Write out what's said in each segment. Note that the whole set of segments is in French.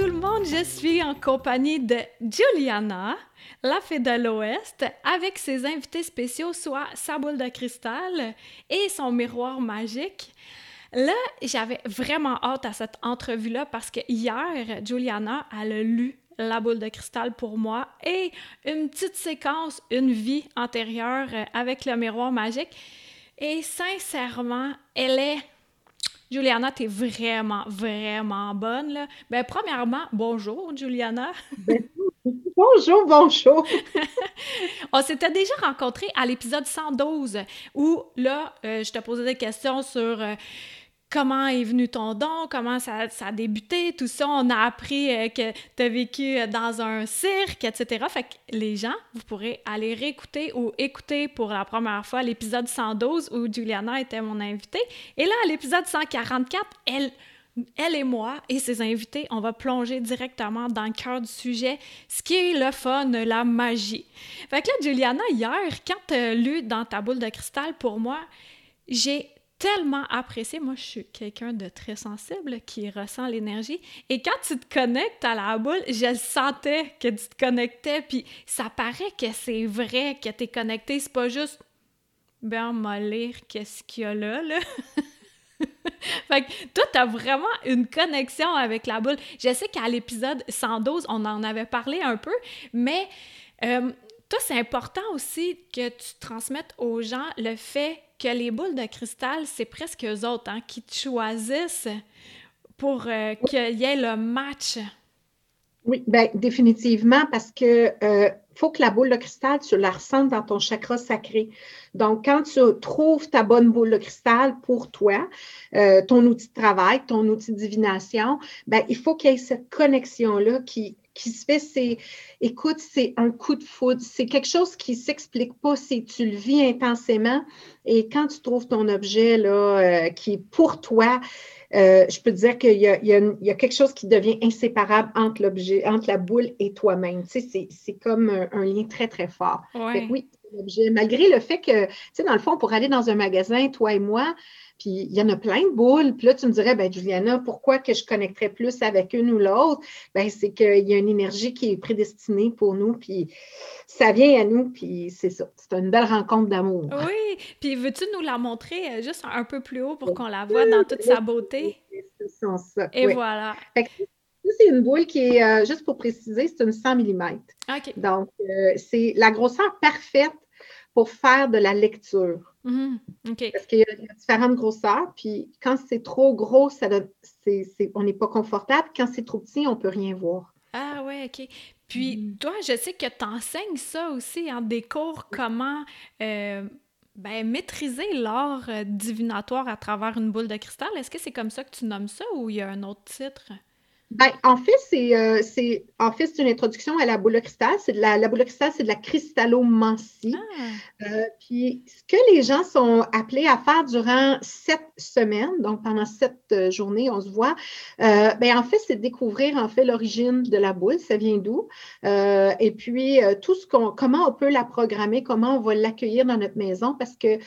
tout le monde, je suis en compagnie de Juliana, la fée de l'Ouest, avec ses invités spéciaux, soit sa boule de cristal et son miroir magique. Là, j'avais vraiment hâte à cette entrevue-là parce que hier, Juliana, elle a lu la boule de cristal pour moi et une petite séquence, une vie antérieure avec le miroir magique. Et sincèrement, elle est Juliana, tu es vraiment, vraiment bonne. Là. Ben, premièrement, bonjour, Juliana. Ben, bonjour, bonjour. On s'était déjà rencontrés à l'épisode 112 où, là, euh, je te posais des questions sur. Euh, comment est venu ton don, comment ça, a débuté, tout ça. On a appris euh, que tu as vécu euh, dans un cirque, etc. Fait que les gens, vous pourrez aller réécouter ou écouter pour la première fois l'épisode 112 où Juliana était mon invitée. Et là, à l'épisode 144, elle, elle et moi et ses invités, on va plonger directement dans le cœur du sujet, ce qui est le fun, la magie. Fait que là, Juliana, hier, quand tu lu dans ta boule de cristal, pour moi, j'ai tellement apprécié. Moi, je suis quelqu'un de très sensible qui ressent l'énergie. Et quand tu te connectes à la boule, je sentais que tu te connectais, puis ça paraît que c'est vrai que tu es connecté. C'est pas juste, ben, on lire qu'est-ce qu'il y a là, là. fait que toi, t'as vraiment une connexion avec la boule. Je sais qu'à l'épisode 112, on en avait parlé un peu, mais euh, toi, c'est important aussi que tu transmettes aux gens le fait que les boules de cristal, c'est presque eux autres hein, qui te choisissent pour euh, qu'il y ait le match. Oui, bien, définitivement, parce que euh, faut que la boule de cristal, tu la ressentes dans ton chakra sacré. Donc, quand tu trouves ta bonne boule de cristal pour toi, euh, ton outil de travail, ton outil de divination, ben, il faut qu'il y ait cette connexion-là qui, qui se fait, c'est, écoute, c'est un coup de foudre. C'est quelque chose qui ne s'explique pas, c'est tu le vis intensément. Et quand tu trouves ton objet là, euh, qui est pour toi, euh, je peux te dire qu'il y, a, quelque chose qui devient inséparable entre l'objet, entre la boule et toi-même. Tu sais, c'est, comme un, lien très, très fort. oui, l'objet, malgré le fait que, tu sais, dans le fond, pour aller dans un magasin, toi et moi, puis il y en a plein de boules. Puis là, tu me dirais, ben Juliana, pourquoi que je connecterais plus avec une ou l'autre? Ben c'est qu'il y a une énergie qui est prédestinée pour nous, puis ça vient à nous, puis c'est ça. C'est une belle rencontre d'amour. Oui, puis veux-tu nous la montrer euh, juste un peu plus haut pour qu'on la voit dans toute sa beauté? Ça. Et voilà. C'est une boule qui est, euh, juste pour préciser, c'est une 100 mm. OK. Donc, euh, c'est la grosseur parfaite pour faire de la lecture. Mm-hmm. Parce qu'il y, a différentes grosseurs, puis quand c'est trop gros, ça on n'est pas confortable. Quand c'est trop petit, on ne peut rien voir. Ah ouais, OK. Puis mm. toi, je sais que tu enseignes ça aussi en des cours, comment euh, ben, maîtriser l'art euh, divinatoire à travers une boule de cristal. Est-ce que c'est comme ça que tu nommes ça ou il y a un autre titre? Ben, en fait, c'est euh, en fait, une introduction à la boule de cristal. C'est de la, la boule de cristal, c'est de la cristallomancie. Ah. Euh, puis, ce que les gens sont appelés à faire durant sept semaines, donc pendant sept euh, journées, on se voit, ben, en fait, c'est découvrir en fait l'origine de la boule, ça vient d'où, et puis tout ce qu'on, comment on peut la programmer, comment on va l'accueillir dans notre maison, parce que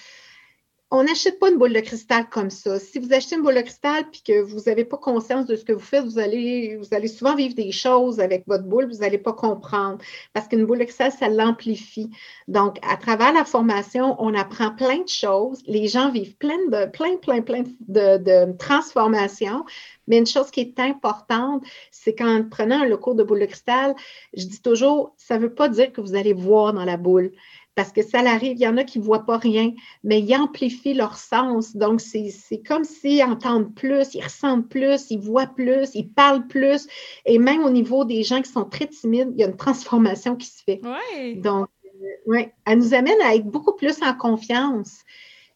on n'achète pas une boule de cristal comme ça. Si vous achetez une boule de cristal puis que vous n'avez pas conscience de ce que vous faites, vous allez, vous souvent vivre des choses avec votre boule, vous n'allez pas comprendre. Parce qu'une boule de cristal, ça l'amplifie. Donc, à travers la formation, on apprend plein de choses. Les gens vivent plein de, plein, plein, plein de, de transformations. Mais une chose qui est importante, c'est qu'en prenant le cours de boule de cristal, je dis toujours, ça ne veut pas dire que vous allez voir dans la boule parce que ça arrive, il y en a qui ne voient pas rien, mais ils amplifient leur sens. Donc, c'est comme s'ils entendent plus, ils ressentent plus, ils voient plus, ils parlent plus. Et même au niveau des gens qui sont très timides, il y a une transformation qui se fait. Ouais. Donc, euh, oui, elle nous amène à être beaucoup plus en confiance.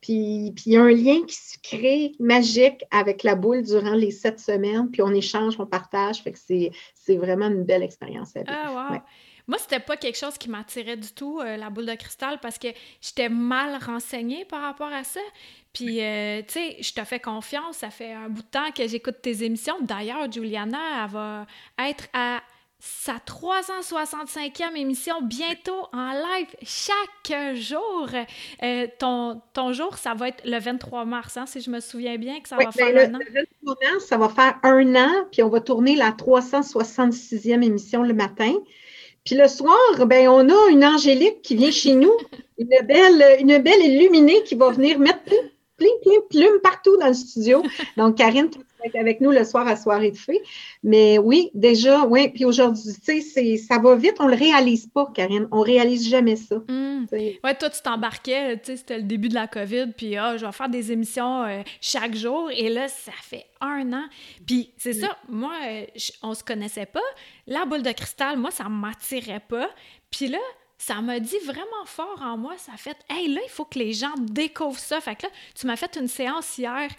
Puis, puis il y a un lien qui se crée magique avec la boule durant les sept semaines, puis on échange, on partage. Fait que c'est vraiment une belle expérience à Ah, wow. Moi, c'était pas quelque chose qui m'attirait du tout, euh, la boule de cristal, parce que j'étais mal renseignée par rapport à ça. Puis, euh, tu sais, je te fais confiance, ça fait un bout de temps que j'écoute tes émissions. D'ailleurs, Juliana, elle va être à sa 365e émission bientôt en live chaque jour. Euh, ton, ton jour, ça va être le 23 mars, hein, si je me souviens bien, que ça va faire ben, un an. Le 23 mars, ça va faire un an, puis on va tourner la 366e émission le matin. Puis le soir, ben, on a une Angélique qui vient chez nous, une belle, une belle illuminée qui va venir mettre plein, plein, plein de plumes partout dans le studio. Donc, Karine, avec nous le soir à soirée de fée. Mais oui, déjà, oui. Puis aujourd'hui, tu sais, ça va vite. On ne le réalise pas, Karine. On ne réalise jamais ça. Mmh. Ouais, toi, tu t'embarquais, tu sais, c'était le début de la COVID, puis ah, je vais faire des émissions euh, chaque jour. Et là, ça fait un an. Puis c'est ça, moi, euh, on se connaissait pas. La boule de cristal, moi, ça m'attirait pas. Puis là, ça m'a dit vraiment fort en moi. Ça a fait, hey, là, il faut que les gens découvrent ça. Fait que là, tu m'as fait une séance hier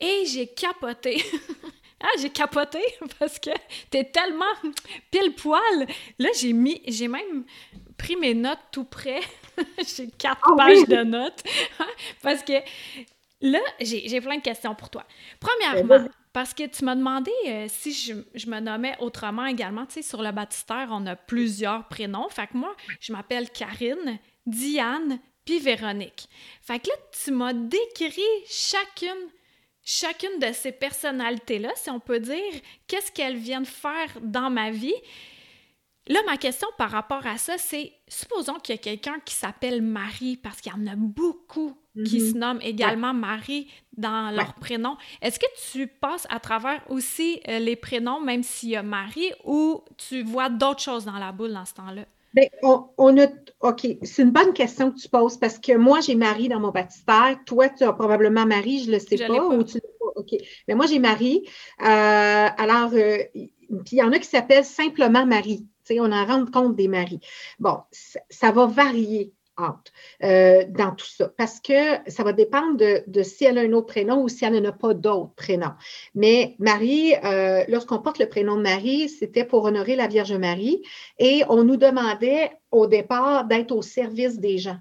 et j'ai capoté. ah, j'ai capoté parce que t'es tellement pile poil. Là, j'ai mis, j'ai même pris mes notes tout près. j'ai quatre Oh pages oui! de notes parce que là, j'ai j'ai plein de questions pour toi. Ben, Premièrement, parce que tu m'as demandé euh, si je, je me nommais autrement également. Tu sais, sur le baptistère, on a plusieurs prénoms. Fait que moi, je m'appelle Karine, Diane, puis Véronique. Fait que là, tu m'as décrit chacune, chacune de ces personnalités-là, si on peut dire, qu'est-ce qu'elles viennent faire dans ma vie. Là, ma question par rapport à ça, c'est supposons qu'il y a quelqu'un qui s'appelle Marie, parce qu'il y en a beaucoup qui Mhm. se nomment également Marie dans leur prénom. Est-ce que tu passes à travers aussi euh, les prénoms, même s'il y a Marie, ou tu vois d'autres choses dans la boule dans ce temps-là? Bien, on, on a. OK, c'est une bonne question que tu poses parce que moi, j'ai Marie dans mon baptistère. Toi, tu as probablement Marie, je ne le sais pas, pas. Ou tu pas. OK. Mais moi, j'ai Marie. Euh, alors, euh, puis il y en a qui s'appellent simplement Marie. On en rend compte des maris. Bon, ça, ça va varier euh, dans tout ça parce que ça va dépendre de, si elle a un autre prénom ou si elle n'en a pas d'autres prénoms. Mais Marie, euh, lorsqu'on porte le prénom de Marie, c'était pour honorer la Vierge Marie et on nous demandait au départ d'être au service des gens.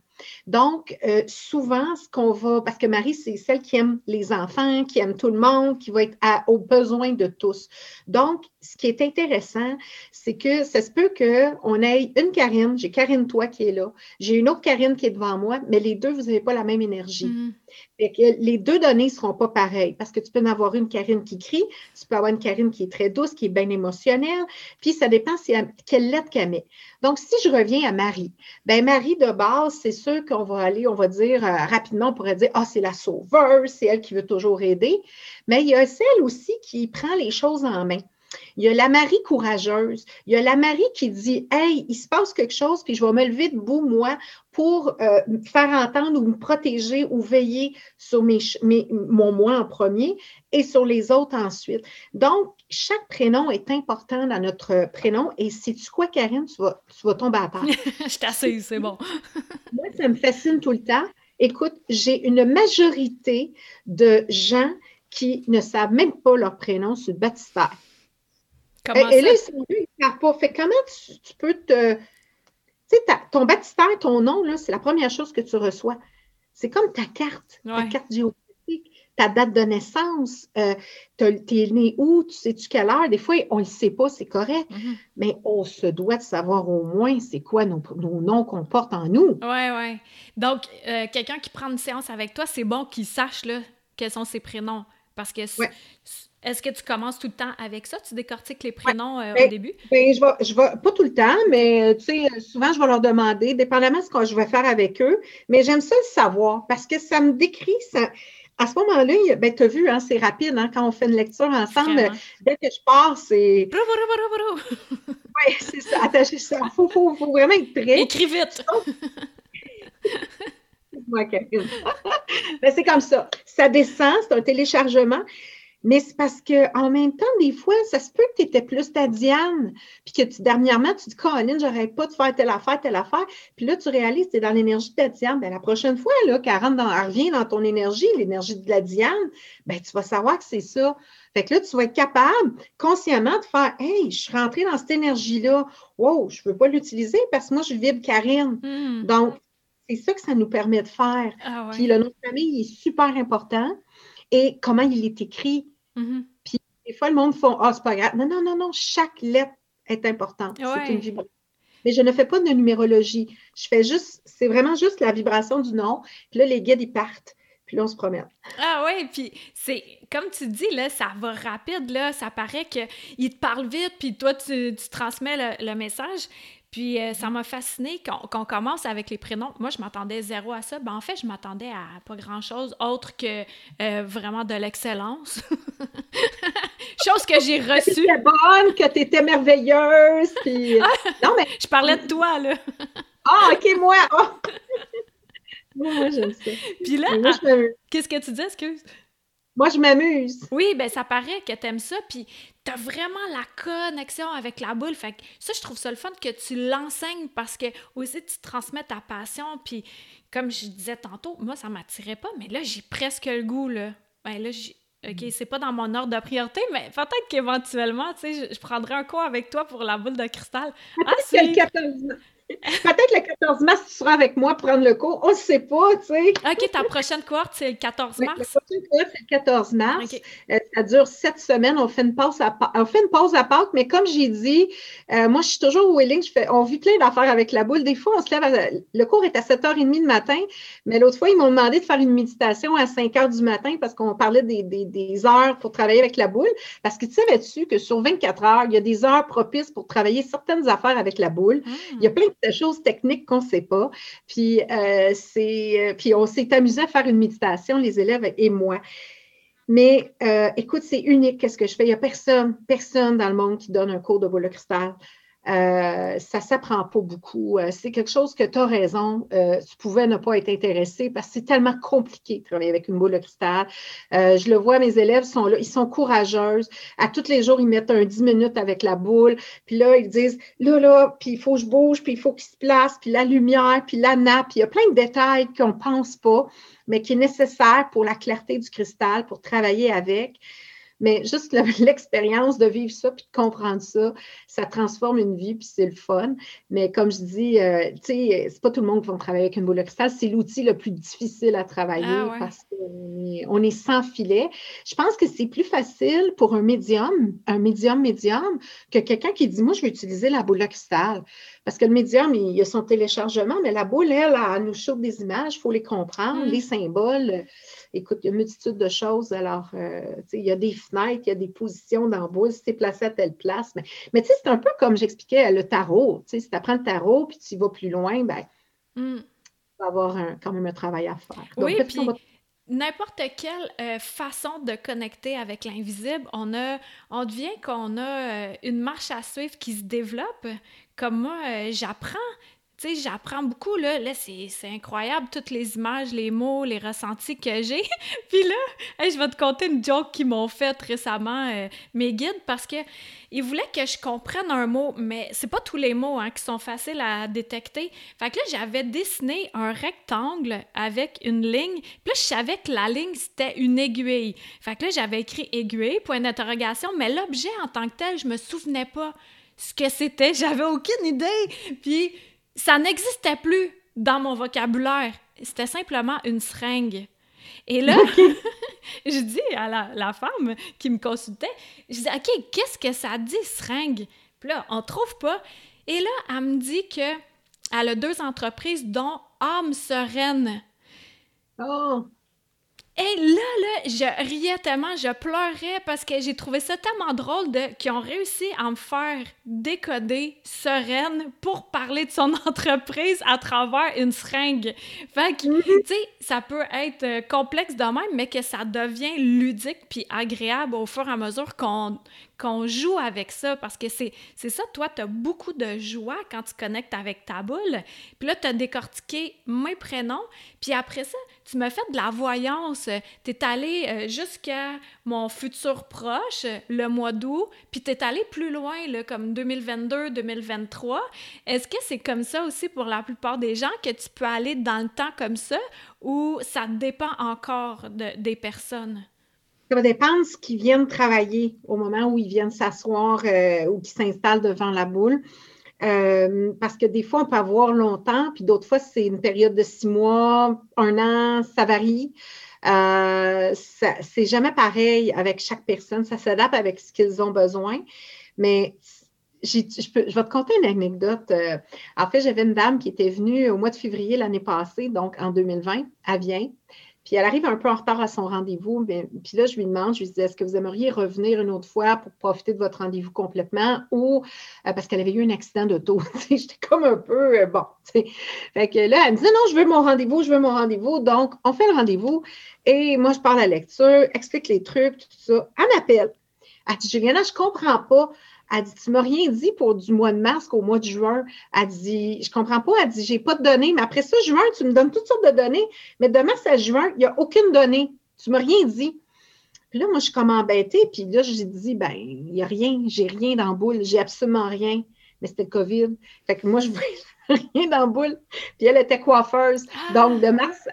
Donc, euh, souvent, ce qu'on va, parce que Marie, c'est celle qui aime les enfants, qui aime tout le monde, qui va être aux besoins de tous. Donc, ce qui est intéressant, c'est que ça se peut qu'on ait une Karine, j'ai Karine toi qui est là, j'ai une autre Karine qui est devant moi, mais les deux, vous n'avez pas la même énergie. Fait que les deux données ne seront pas pareilles parce que tu peux en avoir une Karine qui crie, tu peux avoir une Karine qui est très douce, qui est bien émotionnelle, puis ça dépend si elle- quelle lettre qu'elle met. Donc, si je reviens à Marie, ben Marie de base, c'est sûr qu'on va aller, on va dire euh, rapidement, on pourrait dire, ah, c'est la sauveuse, c'est elle qui veut toujours aider, mais il y a celle aussi qui prend les choses en main. Il y a la Marie courageuse. Il y a la Marie qui dit Hey, il se passe quelque chose, puis je vais me lever debout, moi, pour euh, me faire entendre ou me protéger ou veiller sur mes, mes- mon moi en premier et sur les autres ensuite. Donc, chaque prénom est important dans notre prénom. Et sais-tu quoi, Karine? Tu vas, tu vas tomber à terre. Je t'assise, c'est bon. Moi, ça me fascine tout le temps. Écoute, j'ai une majorité de gens qui ne savent même pas leur prénom sur le baptistère. Comment Et, là, ils ne pas. Fait comment tu, tu peux te. Tu sais, ton baptistère, ton nom, c'est la première chose que tu reçois. C'est comme ta carte, ta carte géographique, ta date de naissance. Euh, T'es né où? Tu sais-tu quelle heure? Des fois, on ne le sait pas, c'est correct. Mhm. Mais on se doit de savoir au moins c'est quoi nos, nos noms qu'on porte en nous. Ouais, ouais. Donc, euh, quelqu'un qui prend une séance avec toi, c'est bon qu'il sache là, quels sont ses prénoms. Parce que Ouais. Est-ce que tu commences tout le temps avec ça? Tu décortiques les prénoms euh, au Ben, début? Ben, je vais, je vais, pas tout le temps, mais euh, tu sais, euh, souvent, je vais leur demander, dépendamment de ce que je vais faire avec eux, mais j'aime ça le savoir parce que ça me décrit, ça, à ce moment-là, il ben, tu as vu, hein, c'est rapide, hein, quand on fait une lecture ensemble, Vraiment. dès que je pars, c'est, ouais, c'est ça, attaché ça, faut, faut, faut vraiment être prêt. Écris vite! Moi, Karine. Ben, c'est comme ça. Ça descend, c'est un téléchargement. Mais c'est parce qu'en même temps, des fois, ça se peut que tu étais plus ta Diane, puis que tu, dernièrement, tu dis, Caroline, j'aurais pas de faire telle affaire, telle affaire. Puis là, tu réalises que tu es dans l'énergie de ta Diane. Bien, la prochaine fois, là, qu'elle rentre dans, elle revient dans ton énergie, l'énergie de la Diane, bien, tu vas savoir que c'est ça. Fait que là, tu vas être capable consciemment de faire Hey, je suis rentrée dans cette énergie-là. Wow, je ne veux pas l'utiliser parce que moi, je vibre Karine. Hmm. Donc, c'est ça que ça nous permet de faire. Ah Puis le nom de famille est super important. Et comment il est écrit. Mm-hmm. Puis des fois, le monde font Ah, c'est pas grave. Non, non, non, non, chaque lettre est importante. C'est une vibration. Mais je ne fais pas de numérologie. Je fais juste, c'est vraiment juste la vibration du nom. Puis là, les guides, ils partent. Puis là, on se promène. Ah oui, puis c'est comme tu dis, là, ça va rapide, là. Ça paraît qu'il te parle vite, puis toi, tu, transmets le, message. Puis euh, ça m'a fasciné qu'on commence avec les prénoms. Moi, je m'attendais zéro à ça. Ben, en fait, je m'attendais à pas grand-chose autre que euh, vraiment de l'excellence. Chose que j'ai reçue. Que étais bonne, que t'étais merveilleuse. Puis... non, mais... Je parlais de toi, là. ah, OK, moi! Oh! moi, j'aime ça. Puis là, qu'est-ce que tu dis, excuse? Moi, je m'amuse. Oui, ben ça paraît que t'aimes ça, puis t'as vraiment la connexion avec la boule. Fait que ça, je trouve ça le fun que tu l'enseignes parce que aussi tu transmets ta passion. Puis comme je disais tantôt, moi, ça m'attirait pas, mais là, j'ai presque le goût, là. Ben là, j'ai... OK, mm. c'est pas dans mon ordre de priorité, mais peut-être qu'éventuellement, tu sais, je, prendrai un cours avec toi pour la boule de cristal. Ah, c'est... Peut-être le 14 mars, tu seras avec moi prendre le cours. On ne sait pas, tu sais. OK, ta prochaine cohorte, c'est le 14 mars? La prochaine cohorte, c'est le 14 mars. Euh, ça dure sept semaines. On fait une pause à, on fait une pause à Pâques, mais comme j'ai dit, euh, moi, je suis toujours willing. Je fais, on vit plein d'affaires avec la boule. Des fois, on se lève, le cours est à 7h30 le matin, mais l'autre fois, ils m'ont demandé de faire une méditation à 5h du matin parce qu'on parlait des, des, des, heures pour travailler avec la boule. Parce que tu savais-tu que sur 24 heures, il y a des heures propices pour travailler certaines affaires avec la boule? Ah. Il y a plein de des choses techniques qu'on ne sait pas. Puis, euh, euh, puis on s'est amusé à faire une méditation, les élèves et moi. Mais euh, écoute, c'est unique qu'est-ce que je fais? Il n'y a personne, personne dans le monde qui donne un cours de boule cristal. Euh, ça ne s'apprend pas beaucoup. Euh, c'est quelque chose que tu as raison. Euh, tu pouvais ne pas être intéressé parce que c'est tellement compliqué de travailler avec une boule de cristal. je le vois, mes élèves sont là, ils sont courageuses. À tous les jours, ils mettent un 10 minutes avec la boule. Puis là, ils disent là, là, puis il faut que je bouge, puis il faut qu'il se place, puis la lumière, puis la nappe. Il y a plein de détails qu'on ne pense pas, mais qui est nécessaire pour la clarté du cristal, pour travailler avec. Mais juste l'expérience de vivre ça puis de comprendre ça, ça transforme une vie puis c'est le fun. Mais comme je dis, euh, tu sais, c'est pas tout le monde qui va travailler avec une boule de cristal. C'est l'outil le plus difficile à travailler ah parce qu'on est, on est sans filet. Je pense que c'est plus facile pour un médium, un médium médium, que quelqu'un qui dit, moi, je vais utiliser la boule de cristal. Parce que le médium, il, a son téléchargement, mais la boule, elle, elle nous chauffe des images, il faut les comprendre, mm. les symboles écoute, il y a une multitude de choses. Alors, euh, il y a des fenêtres, il y a des positions dans boule, si tu es placé à telle place. Mais, mais tu sais, c'est un peu comme j'expliquais le tarot. Tu sais, si tu apprends le tarot puis tu vas plus loin, ben, mm. tu vas avoir quand même un travail à faire. oui, puis n'importe quelle euh, façon de connecter avec l'invisible, on a, on devient qu'on a euh, une marche à suivre qui se développe. Comme moi, j'apprends j'apprends beaucoup, là. Là, c'est incroyable, toutes les images, les mots, les ressentis que j'ai. Puis là, je vais te conter une joke qu'ils m'ont faite récemment, euh, mes guides, parce que ils voulaient que je comprenne un mot, mais c'est pas tous les mots hein, qui sont faciles à détecter. Fait que là, j'avais dessiné un rectangle avec une ligne. Puis là, je savais que la ligne, c'était une aiguille. Fait que là, j'avais écrit aiguille, point d'interrogation, mais l'objet en tant que tel, je me souvenais pas ce que c'était. J'avais aucune idée. Puis ça n'existait plus dans mon vocabulaire. C'était simplement une seringue. Et là, je dis à la, femme qui me consultait, je dis, OK, qu'est-ce que ça dit, seringue? Puis là, on trouve pas. Et là, elle me dit que elle a deux entreprises, dont Âme Sereine. Oh! Et là, là, je riais tellement, je pleurais parce que j'ai trouvé ça tellement drôle de qu'ils ont réussi à me faire décoder sereine pour parler de son entreprise à travers une seringue. Fait que, tu sais, ça peut être euh, complexe de même, mais que ça devient ludique puis agréable au fur et à mesure qu'on qu'on joue avec ça parce que c'est ça, toi, tu as beaucoup de joie quand tu connectes avec ta boule. Puis là, tu as décortiqué mes prénoms. Puis après ça, tu m'as fait de la voyance. Tu es allé euh, jusqu'à mon futur proche, le mois d'août, puis tu es allé plus loin, comme 2022-2023. Est-ce que c'est comme ça aussi pour la plupart des gens que tu peux aller dans le temps comme ça ou ça dépend encore de, des personnes? Ça va dépendre de ce qu'ils viennent travailler au moment où ils viennent s'asseoir euh, ou qu'ils s'installent devant la boule. Euh, parce que des fois, on peut avoir longtemps, puis d'autres fois, c'est une période de six mois, un an, ça varie. Euh, c'est jamais pareil avec chaque personne, ça s'adapte avec ce qu'ils ont besoin. Mais je, je, vais te conter une anecdote. Euh, en fait, j'avais une dame qui était venue au mois de février l'année passée, donc en 2020, à Vienne. Puis elle arrive un peu en retard à son rendez-vous. Puis là, je lui demande, je lui dis, est-ce que vous aimeriez revenir une autre fois pour profiter de votre rendez-vous complètement ou euh, parce qu'elle avait eu un accident d'auto. J'étais comme un peu euh, bon. Fait que là, elle me dit, non, je veux mon rendez-vous, je veux mon rendez-vous. Donc, on fait le rendez-vous et moi, je parle la lecture, explique les trucs, tout ça. Elle m'appelle. Elle dit, Juliana, je comprends pas. Elle dit, tu m'as rien dit pour du mois de mars qu'au mois de juin. Elle dit, je comprends pas. Elle dit, j'ai pas de données. Mais après ça, juin, tu me donnes toutes sortes de données. Mais de mars à juin, il n'y a aucune donnée. Tu m'as rien dit. Puis là, moi, je suis comme embêtée. Puis là, j'ai dit, ben, il n'y a rien. J'ai rien dans la boule. J'ai absolument rien. Mais c'était le COVID. Fait que moi, je voulais rien dans la boule. Puis elle était coiffeuse. Ah! Donc, de mars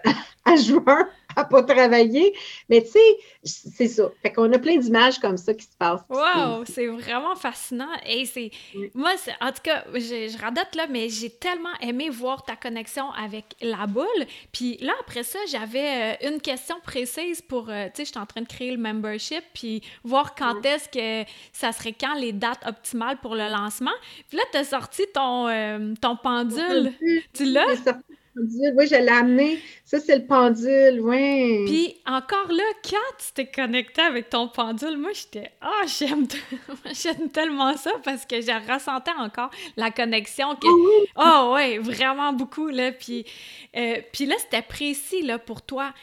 à juin, à pas travailler. Mais tu sais, c'est ça. Fait qu'on a plein d'images comme ça qui se passent. Wow, c'est vraiment fascinant. Et c'est. Moi, en tout cas, je, je radote là, mais j'ai tellement aimé voir ta connexion avec la boule. Puis là, après ça, j'avais euh, une question précise pour. Euh, tu sais, j'étais en train de créer le membership, puis voir quand est-ce que ça serait quand les dates optimales pour le lancement. Puis là, tu as sorti ton, euh, ton pendule. Tu l'as? Oui, je l'ai amené. Ça, c'est le pendule, oui. Puis encore là, quand tu t'es connecté avec ton pendule, moi, j'étais « Ah, j'aime j'aime tellement ça parce que j'ai ressenti encore la connexion. Que... Oh, oh ouais, vraiment beaucoup, là. Puis, euh, puis là, c'était précis, là, pour toi.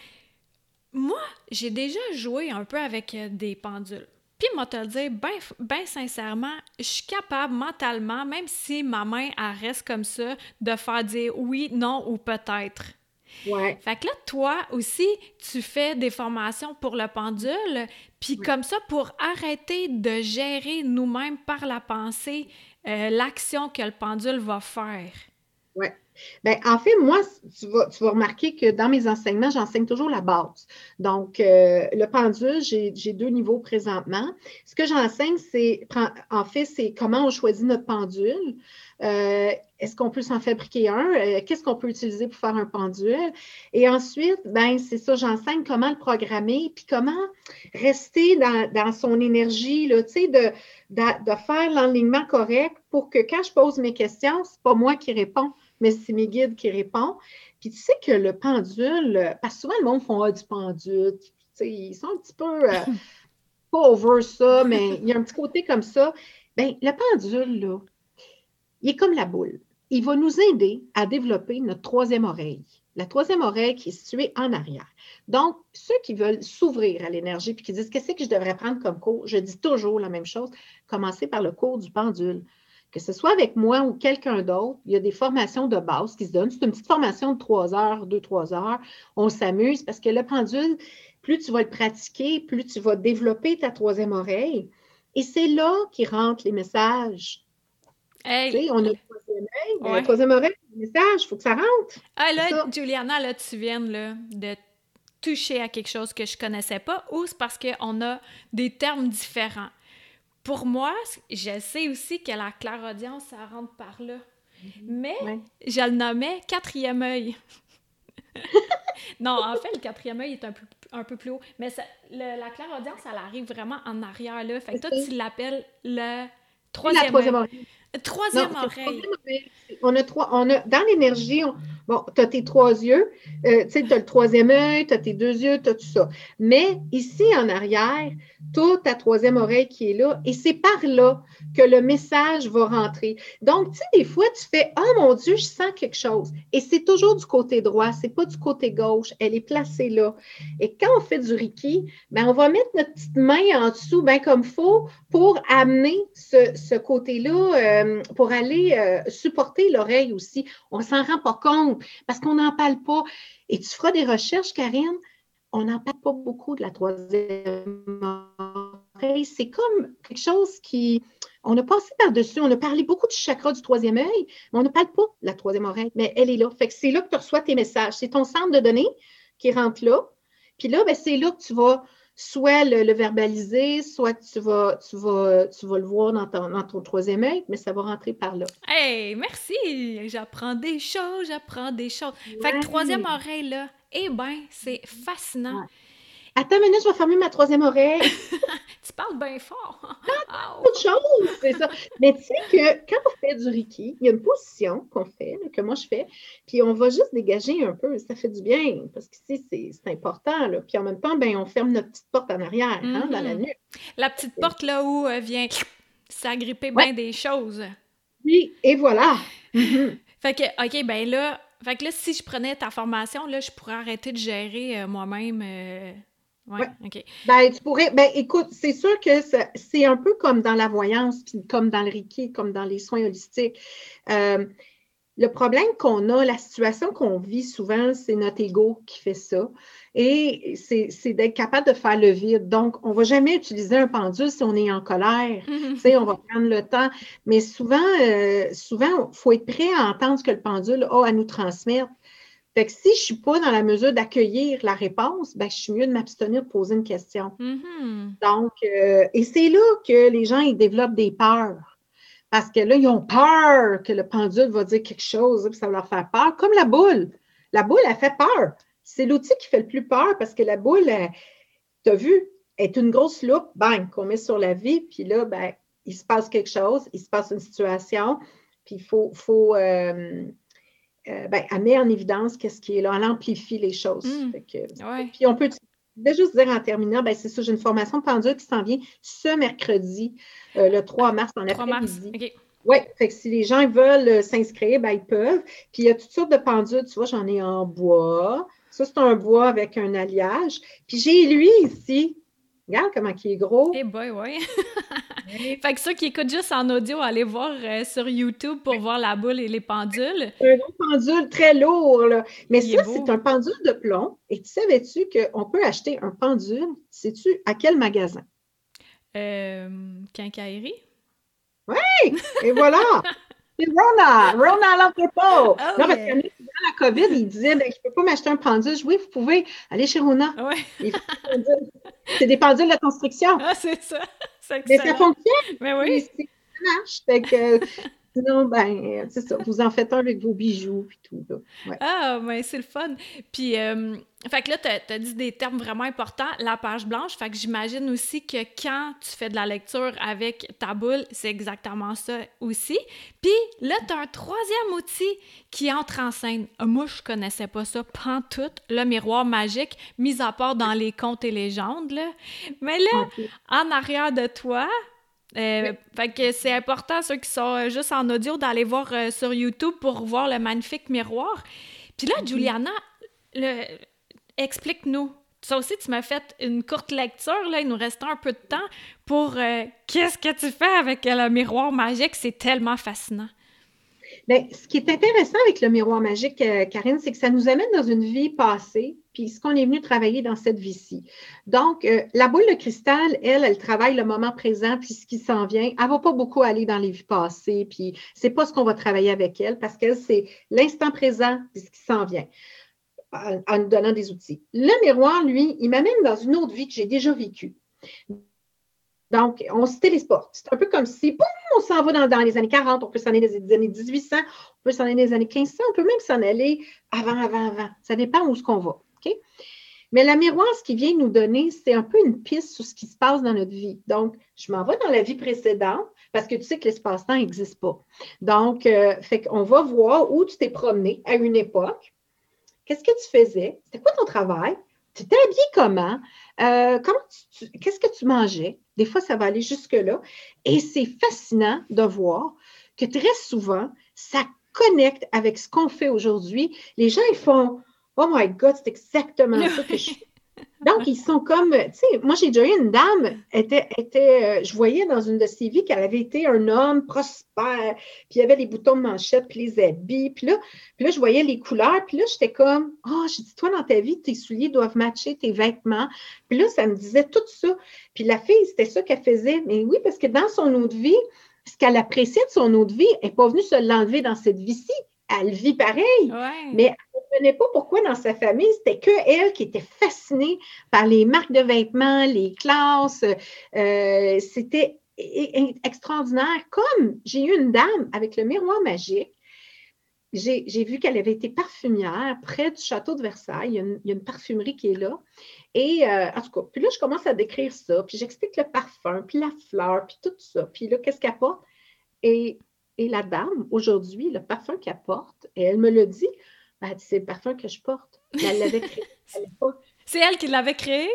Moi, j'ai déjà joué un peu avec euh, des pendules. Puis, moi, te le dire, bien ben sincèrement, je suis capable mentalement, même si ma main, elle reste comme ça, de faire dire oui, non ou peut-être. Ouais. Fait que là, toi aussi, tu fais des formations pour le pendule, puis comme ça, pour arrêter de gérer nous-mêmes par la pensée euh, l'action que le pendule va faire. Oui. Bien, en fait, moi, tu vas, remarquer que dans mes enseignements, j'enseigne toujours la base. Donc, euh, le pendule, j'ai deux niveaux présentement. Ce que j'enseigne, c'est, en fait, c'est comment on choisit notre pendule. Euh, est-ce qu'on peut s'en fabriquer un? Euh, qu'est-ce qu'on peut utiliser pour faire un pendule? Et ensuite, ben, c'est ça, j'enseigne comment le programmer, puis comment rester dans, son énergie, de, de faire l'enlignement correct pour que quand je pose mes questions, c'est pas moi qui réponds mais c'est mes guides qui répondent. Puis tu sais que le pendule, parce que souvent le monde font ah, du pendule, tu sais, ils sont un petit peu euh, pas over ça, mais il y a un petit côté comme ça. Bien, le pendule, là, il est comme la boule. Il va nous aider à développer notre troisième oreille. La troisième oreille qui est située en arrière. Donc, ceux qui veulent s'ouvrir à l'énergie puis qui disent qu'est-ce que je devrais prendre comme cours, je dis toujours la même chose, commencer par le cours du pendule que ce soit avec moi ou quelqu'un d'autre, il y a des formations de base qui se donnent. C'est une petite formation de trois heures, deux, trois heures. On s'amuse parce que le pendule, plus tu vas le pratiquer, plus tu vas développer ta troisième oreille. Et c'est là qui rentrent les messages. Hey. on a le troisième oreille, la troisième oreille, les messages, il faut que ça rentre. Ah là, Juliana, là, tu viens là, de toucher à quelque chose que je connaissais pas ou c'est parce qu'on a des termes différents pour moi, je sais aussi que la clairaudience, ça rentre par là. Mhm. Mais je le nommais quatrième œil. non, en fait, le quatrième œil est un peu, un peu plus haut. Mais la clairaudience, elle arrive vraiment en arrière, là. Fait que toi, tu l'appelles le troisième, troisième oreille. Troisième oreille. On a trois, on a, dans l'énergie, Bon, tu as tes trois yeux, euh, tu sais, tu as le troisième œil, tu as tes deux yeux, tu as tout ça. Mais ici, en arrière, tu as ta troisième oreille qui est là et c'est par là que le message va rentrer. Donc, tu sais, des fois, tu fais Oh mon Dieu, je sens quelque chose. Et c'est toujours du côté droit, c'est pas du côté gauche. Elle est placée là. Et quand on fait du Reiki, ben, on va mettre notre petite main en dessous, bien comme faut, pour amener ce, côté-là, euh, pour aller euh, supporter l'oreille aussi. On s'en rend pas compte parce qu'on n'en parle pas. Et tu feras des recherches, Karine, on n'en parle pas beaucoup de la troisième oreille. C'est comme quelque chose qui, on a passé par-dessus, on a parlé beaucoup du chakra du troisième œil, mais on ne parle pas de la troisième oreille, mais elle est là. Fait que c'est là que tu reçois tes messages. C'est ton centre de données qui rentre là. Puis là, ben, c'est là que tu vas soit le, verbaliser, soit tu vas, tu vas, tu vas le voir dans ton, dans ton troisième œil, mais ça va rentrer par là. Hey, merci! J'apprends des choses, j'apprends des choses. Fait que troisième oreille, là, eh bien, c'est fascinant. Attends une minute, je vais fermer ma troisième oreille. tu parles bien fort. Autre chose, c'est ça. Mais tu sais que quand on fait du Reiki, il y a une position qu'on fait, que moi je fais, puis on va juste dégager un peu. Ça fait du bien parce que c'est important. Là. Puis en même temps, ben, on ferme notre petite porte en arrière, hein, dans la mm-hmm. nuque. La petite porte là où euh, vient s'agripper bien des choses. Oui, et voilà. Mm-hmm. fait que, OK, ben là, fait que là, si je prenais ta formation, là, je pourrais arrêter de gérer euh, moi-même. Euh, oui, OK. Ben, tu pourrais. Ben, écoute, c'est sûr que c'est un peu comme dans la voyance, puis comme dans le Reiki, comme dans les soins holistiques. Euh, le problème qu'on a, la situation qu'on vit souvent, c'est notre ego qui fait ça. Et c'est d'être capable de faire le vide. Donc, on ne va jamais utiliser un pendule si on est en colère. Tu sais, on va prendre le temps. Mais souvent, euh, souvent, il faut être prêt à entendre ce que le pendule a à nous transmettre. Fait que si je ne suis pas dans la mesure d'accueillir la réponse, ben, je suis mieux de m'abstenir de poser une question. Mm-hmm. Donc, euh, et c'est là que les gens ils développent des peurs. Parce que là, ils ont peur que le pendule va dire quelque chose, et ça va leur faire peur, comme la boule. La boule, elle fait peur. C'est l'outil qui fait le plus peur parce que la boule, tu as vu, est une grosse loupe, bang, qu'on met sur la vie, puis là, ben, il se passe quelque chose, il se passe une situation, puis il faut, faut euh, euh, ben, elle met en évidence qu'est-ce qui est là, elle amplifie les choses. Mmh. Puis on peut juste dire en terminant, ben, c'est ça, j'ai une formation pendule qui s'en vient ce mercredi, euh, le 3 mars, en après-midi. Oui, fait que si les gens veulent euh, s'inscrire, ben, ils peuvent. Puis il y a toutes sortes de pendules, tu vois, j'en ai en bois. Ça, c'est un bois avec un alliage. Puis j'ai lui ici, Regarde comment il est gros. Eh boy, ouais. fait que ceux qui écoutent juste en audio, allez voir euh, sur YouTube pour voir la boule et les pendules. Un gros pendule très lourd, là. Mais ça, c'est un pendule de plomb. Et tu savais-tu qu'on peut acheter un pendule, sais-tu, à quel magasin? Euh, Quincaillerie? Oui! Et voilà! C'est Rona! Rona l'entrepôt! Oh, non, parce que dans la COVID, il disait ben, Je ne peux pas m'acheter un pendule. Oui, vous pouvez aller chez Rona. Ouais. C'est des pendules de construction. Ah, c'est ça. Mais ça fonctionne. Mais oui. Ça marche. Fait que, Sinon, ben, c'est ça. Vous en faites un avec vos bijoux et tout. Là. Ah, ben, c'est le fun. Puis, euh, fait que là, tu as, dit des termes vraiment importants. La page blanche. Fait que j'imagine aussi que quand tu fais de la lecture avec ta boule, c'est exactement ça aussi. Puis là, tu as un troisième outil qui entre en scène. Moi, je connaissais pas ça tout le miroir magique, mis à part dans les contes et légendes. Là. Mais là, en arrière de toi, euh, fait que c'est important, ceux qui sont euh, juste en audio, d'aller voir euh, sur YouTube pour voir le magnifique miroir. Puis là, Juliana, explique-nous. Ça aussi, tu m'as fait une courte lecture, là, il nous reste un peu de temps pour qu'est-ce que tu fais avec le miroir magique, c'est tellement fascinant. Bien, ce qui est intéressant avec le miroir magique, Karine, c'est que ça nous amène dans une vie passée, ce qu'on est venu travailler dans cette vie-ci. Donc, euh, la boule de cristal, elle, elle travaille le moment présent, puis ce qui s'en vient. Elle ne va pas beaucoup aller dans les vies passées, puis c'est pas ce qu'on va travailler avec elle, parce que c'est l'instant présent, puis ce qui s'en vient, en, nous donnant des outils. Le miroir, lui, il m'amène dans une autre vie que j'ai déjà vécue. Donc, on se télésporte. C'est un peu comme si, boum, on s'en va dans, les années 40, on peut s'en aller dans les années 1800, on peut s'en aller dans les années 1500, on peut même s'en aller avant, avant, avant. Ça dépend où ce qu'on va. OK? Mais la miroir, ce qui vient nous donner, c'est un peu une piste sur ce qui se passe dans notre vie. Donc, je m'en vais dans la vie précédente, parce que tu sais que l'espace-temps n'existe pas. Donc, euh, qu'on va voir où tu t'es promené à une époque. Qu'est-ce que tu faisais? C'était quoi ton travail? Tu t'es habillé comment? Euh, qu'est-ce que tu mangeais? Des fois, ça va aller jusque-là. Et c'est fascinant de voir que très souvent, ça connecte avec ce qu'on fait aujourd'hui. Les gens, ils font Oh my God, c'est exactement ça que je donc, ils sont comme, tu sais, moi, j'ai déjà eu une dame, était, était, euh, je voyais dans une de ses vies qu'elle avait été un homme prospère, puis il y avait les boutons de manchette, puis les habits, puis là, puis là, je voyais les couleurs, puis là, j'étais comme, oh, ah, j'ai dit, toi, dans ta vie, tes souliers doivent matcher tes vêtements. Puis là, ça me disait tout ça. Puis la fille, c'était ça qu'elle faisait. Mais oui, parce que dans son autre vie, ce qu'elle appréciait de son autre vie, elle n'est pas venue se l'enlever dans cette vie-ci elle vit pareil. Mais elle ne comprenait pas pourquoi dans sa famille, c'était que elle qui était fascinée par les marques de vêtements, les classes. Euh, c'était extraordinaire. Comme j'ai eu une dame avec le miroir magique, j'ai vu qu'elle avait été parfumière près du château de Versailles. Il y a une, parfumerie qui est là. Et euh, en tout cas, puis là, je commence à décrire ça, puis j'explique le parfum, puis la fleur, puis tout ça. Puis là, qu'est-ce qu'elle porte? Et et la dame, aujourd'hui, le parfum qu'elle porte, et elle me le dit, ben, c'est le parfum que je porte. elle l'avait créé C'est elle qui l'avait créé?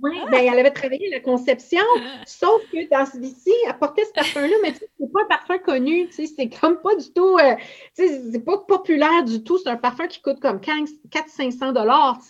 Oui, ben, elle avait travaillé la conception, sauf que dans ce ci elle portait ce parfum-là, mais c'est pas un parfum connu, c'est comme pas du tout, euh, c'est pas populaire du tout, c'est un parfum qui coûte comme 400-500 dollars,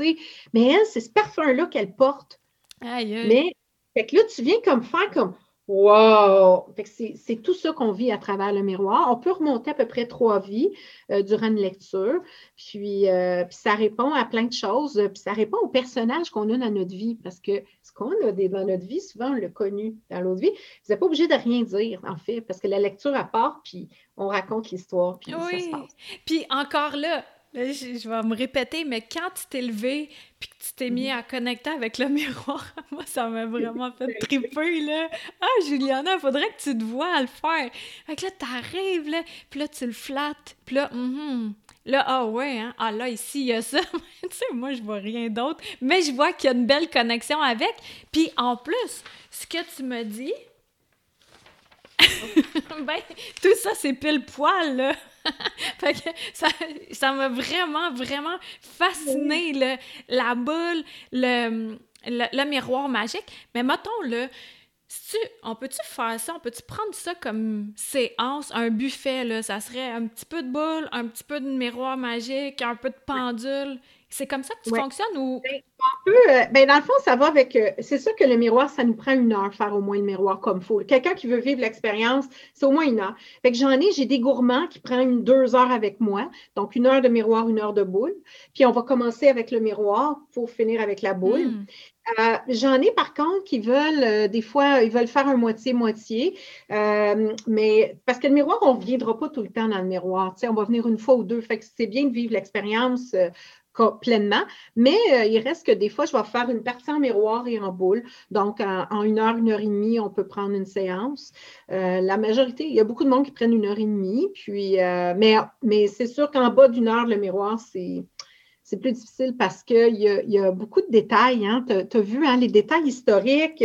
mais elle, c'est ce parfum-là qu'elle porte. Aïe, aïe. Mais, fait que là, tu viens comme faire comme, Wow! C'est tout ça qu'on vit à travers le miroir. On peut remonter à peu près trois vies euh, durant une lecture. Puis, euh, puis, ça répond à plein de choses. Puis ça répond aux personnages qu'on a dans notre vie. Parce que ce qu'on a dans notre vie, souvent, on l'a connu dans l'autre vie. Vous n'êtes pas obligé de rien dire, en fait, parce que la lecture apporte, puis on raconte l'histoire, puis ça se passe. Puis encore là, je, vais me répéter, mais quand tu t'es levé puis que tu t'es mis à connecter avec le miroir, moi, ça m'a vraiment fait triper, là. Ah, Juliana, il faudrait que tu te vois à le faire. Fait que là, t'arrives, là, puis là, tu le flattes, puis là, mm Là, ah ouais, hein? ah là, ici, il y a ça. tu sais, moi, je vois rien d'autre. Mais je vois qu'il y a une belle connexion avec. Puis en plus, ce que tu me dis, ben, tout ça, c'est pile poil, là. fait que ça, m'a vraiment, vraiment fasciné, la boule, le, le, miroir magique. Mais mettons, là, on peut-tu faire ça? On peut-tu prendre ça comme séance, un buffet, là? Ça serait un petit peu de boule, un petit peu de miroir magique, un peu de pendule. C'est comme ça que tu fonctionnes ou? Ben, euh, ben, dans le fond, ça va avec. Euh, c'est sûr que le miroir, ça nous prend une heure faire au moins le miroir comme il faut. Quelqu'un qui veut vivre l'expérience, c'est au moins une heure. Fait que j'en ai, j'ai des gourmands qui prennent deux heures avec moi. Donc, une heure de miroir, une heure de boule. Puis, on va commencer avec le miroir pour finir avec la boule. Hmm. Euh, j'en ai par contre qui veulent, des fois, ils veulent faire un moitié-moitié, mais parce que le miroir, on ne viendra pas tout le temps dans le miroir. On va venir une fois ou deux. Fait que c'est bien de vivre l'expérience pleinement, mais euh, il reste que des fois, je vais faire une partie en miroir et en boule. Donc, en, une heure, une heure et demie, on peut prendre une séance. Euh, la majorité, il y a beaucoup de monde qui prennent une heure et demie, puis, euh, mais, mais c'est sûr qu'en bas d'une heure, le miroir, c'est c'est plus difficile parce qu'il y, y, a beaucoup de détails. Hein. Tu as, vu hein, les détails historiques.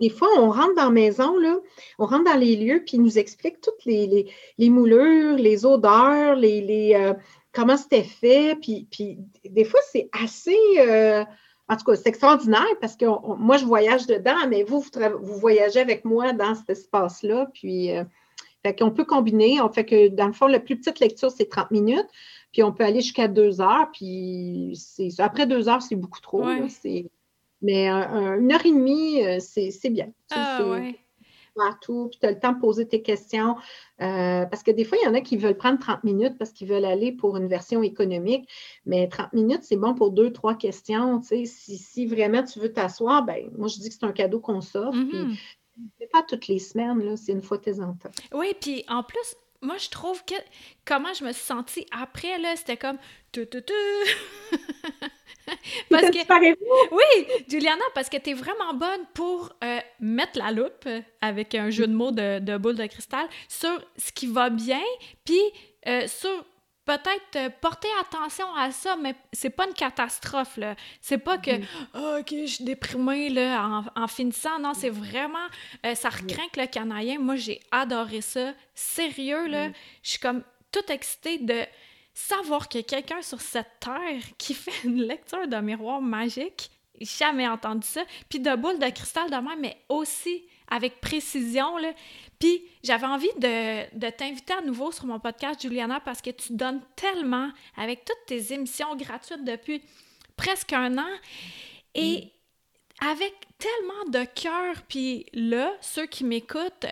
des fois, on rentre dans la maison, là, on rentre dans les lieux, puis ils nous expliquent toutes les, les, moulures, les odeurs, les, les, comment c'était fait. Puis, puis des fois, c'est assez. Euh, en tout cas, c'est extraordinaire parce que moi, je voyage dedans, mais vous, vous, voyagez avec moi dans cet espace-là. Puis, euh, fait qu'on peut combiner. On fait que, dans le fond, la plus petite lecture, c'est 30 minutes. Puis, on peut aller jusqu'à deux heures. Puis, après deux heures, c'est beaucoup trop. mais une heure et demie, euh, c'est bien. Ah, ouais tout, puis tu as le temps de poser tes questions. Euh, parce que des fois, il y en a qui veulent prendre 30 minutes parce qu'ils veulent aller pour une version économique, mais 30 minutes, c'est bon pour deux, trois questions. Si, si vraiment tu veux t'asseoir, ben moi, je dis que c'est un cadeau qu'on s'offre. Mm pas toutes les semaines, c'est une fois tes temps. Oui, puis en plus, moi, je trouve que comment je me suis sentie après, là, c'était comme tu, tu, tu. parce que oui, Juliana, parce que tu es vraiment bonne pour euh, mettre la loupe avec un jeu de mots de, de boule de cristal sur ce qui va bien, puis euh, sur peut-être euh, porter attention à ça, mais c'est pas une catastrophe, là. C'est pas que, mm-hmm. OK, je suis déprimée, là, en, finissant. Non, c'est vraiment, euh, ça recrinque le canaillin. Moi, j'ai adoré ça. Sérieux, là, je suis comme toute excitée de savoir qu'il y a quelqu'un sur cette terre qui fait une lecture d'un miroir magique. Jamais entendu ça. Puis de boules de cristal de même, mais aussi avec précision. Là. Puis j'avais envie de, de t'inviter à nouveau sur mon podcast, Juliana, parce que tu donnes tellement avec toutes tes émissions gratuites depuis presque un an. Et mm. avec tellement de cœur, puis là, ceux qui m'écoutent,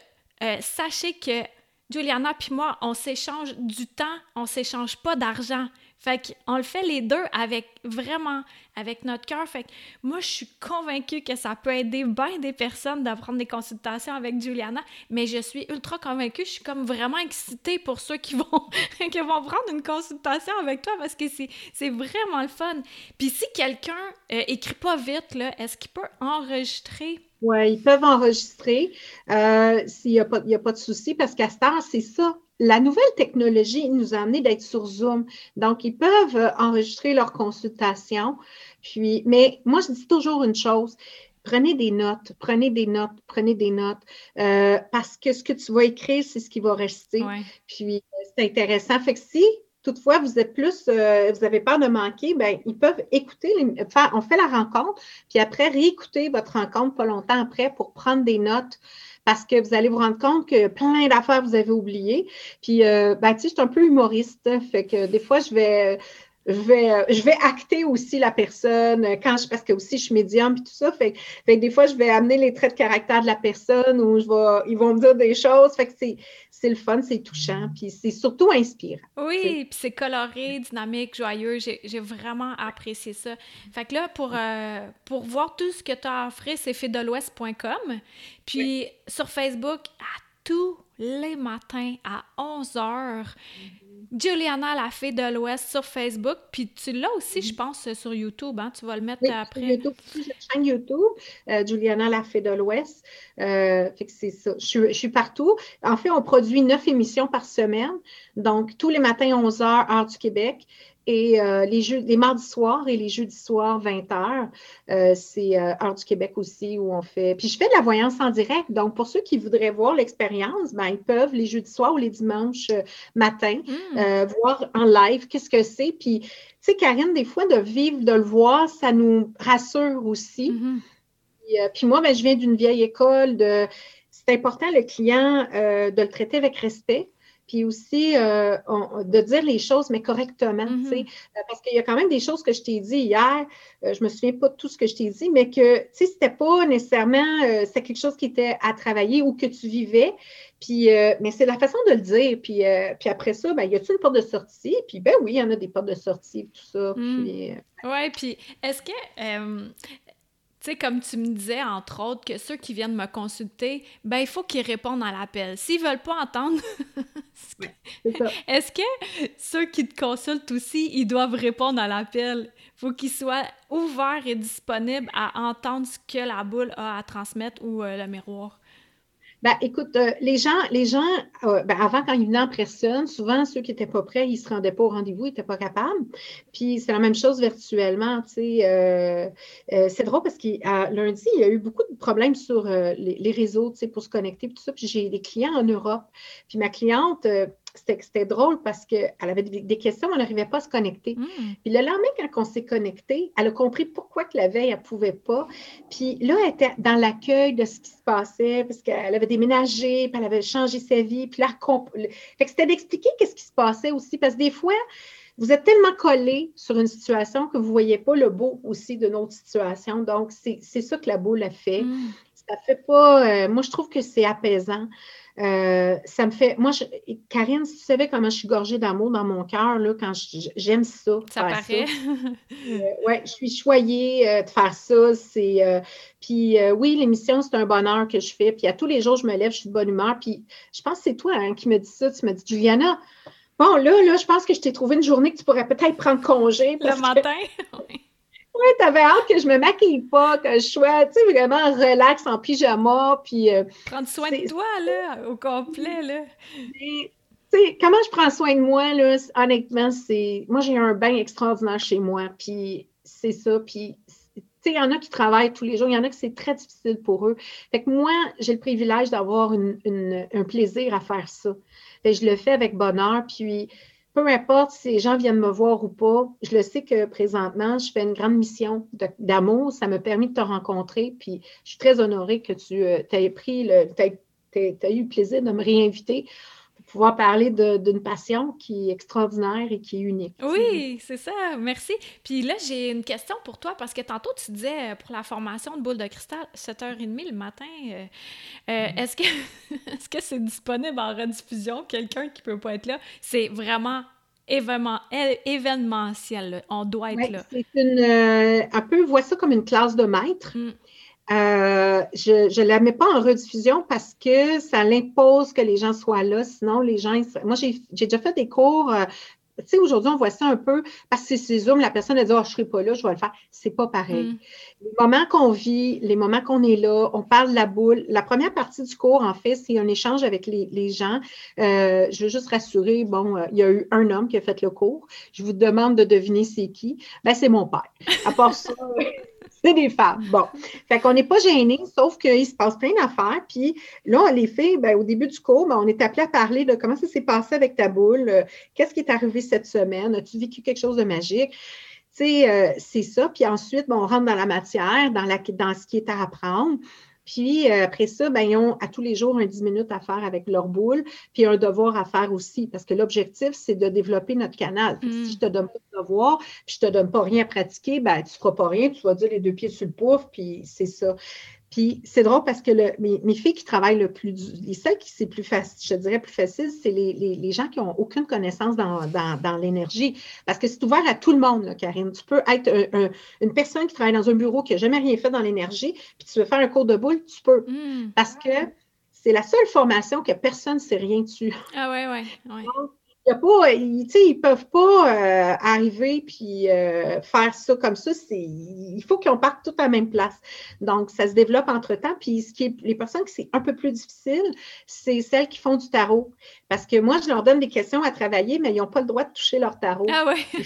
euh, sachez que Juliana puis moi, on s'échange du temps, on s'échange pas d'argent. Fait qu'on le fait les deux avec vraiment, avec notre cœur. Fait que moi, je suis convaincue que ça peut aider bien des personnes de prendre des consultations avec Juliana, mais je suis ultra convaincue. Je suis comme vraiment excitée pour ceux qui vont, qui vont prendre une consultation avec toi parce que c'est vraiment le fun. Puis si quelqu'un euh, écrit pas vite, est-ce qu'il peut enregistrer? Oui, ils peuvent enregistrer euh, s'il n'y a, a, pas de souci, parce qu'à ce temps, c'est ça. La nouvelle technologie nous a amené d'être sur Zoom. Donc, ils peuvent euh, enregistrer leur consultation. Puis, mais moi, je dis toujours une chose. Prenez des notes, prenez des notes, prenez des notes, euh, parce que ce que tu vas écrire, c'est ce qui va rester. Puis, c'est intéressant. Fait que si toutefois, vous êtes plus, euh, vous avez peur de manquer, ben, ils peuvent écouter, on fait la rencontre, puis après, réécouter votre rencontre pas longtemps après pour prendre des notes parce que vous allez vous rendre compte que plein d'affaires vous avez oubliées. Puis, euh, ben, tu sais, je suis un peu humoriste, fait que des fois, je vais je vais, euh, je vais acter aussi la personne euh, quand je, parce que aussi je suis médium et tout ça. Fait, fait des fois, je vais amener les traits de caractère de la personne ou je vais, ils vont me dire des choses. Fait que c'est, c'est le fun, c'est touchant, puis c'est surtout inspirant. Oui, puis c'est coloré, dynamique, joyeux. J'ai, vraiment apprécié ça. Fait que là, pour, euh, pour voir tout ce que tu as offert, c'est fedelouest.com. Puis sur Facebook, à tous les matins à 11 h Juliana, la fée de l'Ouest sur Facebook. Puis tu l'as aussi, je pense, sur YouTube. Hein? Tu vas le mettre après. Sur YouTube, chaîne euh, Juliana, la fée de l'Ouest. Euh, fait que c'est ça. Je suis, partout. En fait, on produit neuf émissions par semaine. Donc, tous les matins, 11 h, heure du Québec. Et euh, les, jeux, les mardis soirs et les jeudis soirs, 20 h euh, c'est euh, Heure du Québec aussi où on fait. Puis je fais de la voyance en direct. Donc, pour ceux qui voudraient voir l'expérience, ben, ils peuvent les jeudis soirs ou les dimanches matin hmm. voir en live qu'est-ce que c'est. Puis, tu sais, Karine, des fois, de vivre, de le voir, ça nous rassure aussi. Mm-hmm. puis, moi, ben, je viens d'une vieille école de. C'est important, le client, de le traiter avec respect puis aussi euh, de dire les choses, mais correctement, tu sais, mm-hmm. euh, parce qu'il y a quand même des choses que je t'ai dit hier, euh, je me souviens pas de tout ce que je t'ai dit, mais que, tu sais, c'était pas nécessairement, c'était quelque chose qui était à travailler ou que tu vivais, puis, mais c'est la façon de le dire, puis, puis après ça, ben, y a-t-il une porte de sortie? Puis, ben oui, il y en a des portes de sortie, tout ça, mm. puis... Oui, puis est-ce que tu sais, comme tu me disais, entre autres, que ceux qui viennent me consulter, ben, il faut qu'ils répondent à l'appel. S'ils veulent pas entendre, est-ce que ceux qui te consultent aussi, ils doivent répondre à l'appel? faut qu'ils soient ouverts et disponibles à entendre ce que la boule a à transmettre ou euh, le miroir. Ben, écoute, euh, les gens, les gens euh, ben, avant, quand ils venaient en personne, souvent, ceux qui n'étaient pas prêts, ils ne se rendaient pas au rendez-vous, ils n'étaient pas capables. Puis, c'est la même chose virtuellement. Tu sais, euh, c'est drôle parce qu'à lundi, il y a eu beaucoup de problèmes sur les, les, réseaux tu sais, pour se connecter, tout ça. Puis, j'ai des clients en Europe. Puis, ma cliente, c'était drôle parce qu'elle avait des questions, on n'arrivait pas à se connecter. Hmm. Puis le lendemain, quand on s'est connecté, elle a compris pourquoi que la veille, elle ne pouvait pas. Puis là, elle était dans l'accueil de ce qui se passait, parce qu'elle avait déménagé, puis elle avait changé sa vie. Puis là, fait que c'était d'expliquer qu'est-ce qui se passait aussi, parce que des fois, vous êtes tellement collé sur une situation que vous ne voyez pas le beau aussi de notre situation. Donc, c'est ça que la boule a fait. Hmm. Ça fait pas. Euh, moi, je trouve que c'est apaisant. Euh, ça me fait. Moi, Karine, si tu savais comment je suis gorgée d'amour dans mon cœur, là, quand j'aime ça. Ça paraît. Euh, oui, je suis choyée euh, de faire ça. C'est. puis oui, l'émission, c'est un bonheur que je fais. Puis à tous les jours, je me lève, je suis de bonne humeur. Puis je pense que c'est toi hein, qui me dis ça. Tu me dis, Juliana, bon, là, là, je pense que je t'ai trouvé une journée que tu pourrais peut-être prendre congé. Le matin? Oui, t'avais hâte que je me maquille pas, que je sois, tu sais, vraiment relax en pyjama, puis... Euh, Prendre soin de toi, là, au complet, là? Tu sais, sais, comment je prends soin de moi, là, honnêtement, c'est. Moi, j'ai un bain extraordinaire chez moi, puis c'est ça. Puis, tu sais, il y en a qui travaillent tous les jours, il y en a qui c'est très difficile pour eux. Fait que moi, j'ai le privilège d'avoir un plaisir à faire ça. Fait je le fais avec bonheur, puis peu importe si les gens viennent me voir ou pas, je le sais que présentement, je fais une grande mission d'amour. Ça me permet de te rencontrer. Puis je suis très honorée que tu euh, aies pris le, as eu le plaisir de me réinviter pouvoir parler d'une passion qui est extraordinaire et qui est unique. Oui, c'est ça. Merci. Puis là, j'ai une question pour toi parce que tantôt, tu disais euh, pour la formation de boule de cristal, 7h30 le matin. Euh, euh, mm-hmm. Est-ce que c'est disponible en rediffusion? Quelqu'un qui peut pas être là? C'est vraiment événement, événementiel. On doit être là. C'est une, un peu, vois ça comme une classe de maître. Mm. Euh, je ne la mets pas en rediffusion parce que ça l'impose que les gens soient là. Sinon, les gens. Moi, j'ai déjà fait des cours. Euh, tu sais, aujourd'hui, on voit ça un peu parce que c'est Zoom, la personne a dit oh, je ne serai pas là, je vais le faire. C'est pas pareil. Mm. Les moments qu'on vit, les moments qu'on est là, on parle de la boule. La première partie du cours, en fait, c'est un échange avec les, gens. Euh, je veux juste rassurer, bon, il y a eu un homme qui a fait le cours. Je vous demande de deviner c'est qui. Ben, c'est mon père. À part ça. c'est des femmes. Bon. Fait qu'on n'est pas gêné, sauf qu'il se passe plein d'affaires. Puis là, les filles, ben, au début du cours, ben, on est appelé à parler de comment ça s'est passé avec ta boule, euh, qu'est-ce qui est arrivé cette semaine, as-tu vécu quelque chose de magique? Tu sais, euh, c'est ça. Puis ensuite, ben, on rentre dans la matière, dans, la, dans ce qui est à apprendre. Puis euh, après ça, ben, ils ont à tous les jours un 10 minutes à faire avec leur boule, puis un devoir à faire aussi, parce que l'objectif, c'est de développer notre canal. Si mm. je te donne pas de devoir, puis je te donne pas rien à pratiquer, ben, tu ne feras pas rien, tu vas dire les deux pieds sur le pouf, puis c'est ça. Puis c'est drôle parce que mes, filles qui travaillent le plus, les seules qui c'est plus facile, je dirais plus facile, c'est les, gens qui n'ont aucune connaissance dans, l'énergie. Parce que c'est ouvert à tout le monde, Karine. Tu peux être une personne qui travaille dans un bureau qui n'a jamais rien fait dans l'énergie, puis tu veux faire un cours de boule, tu peux. Hmm. Parce que c'est la seule formation que personne ne sait rien dessus. Ah ouais, ouais. ouais a pas, ils, ils peuvent pas euh, arriver puis euh, faire ça comme ça. Il faut qu'on parte tous à la même place. Donc, ça se développe entre-temps. Puis, ce qui est, les personnes qui c'est un peu plus difficile, c'est celles qui font du tarot. Parce que moi, je leur donne des questions à travailler, mais ils n'ont pas le droit de toucher leur tarot. Ah ouais.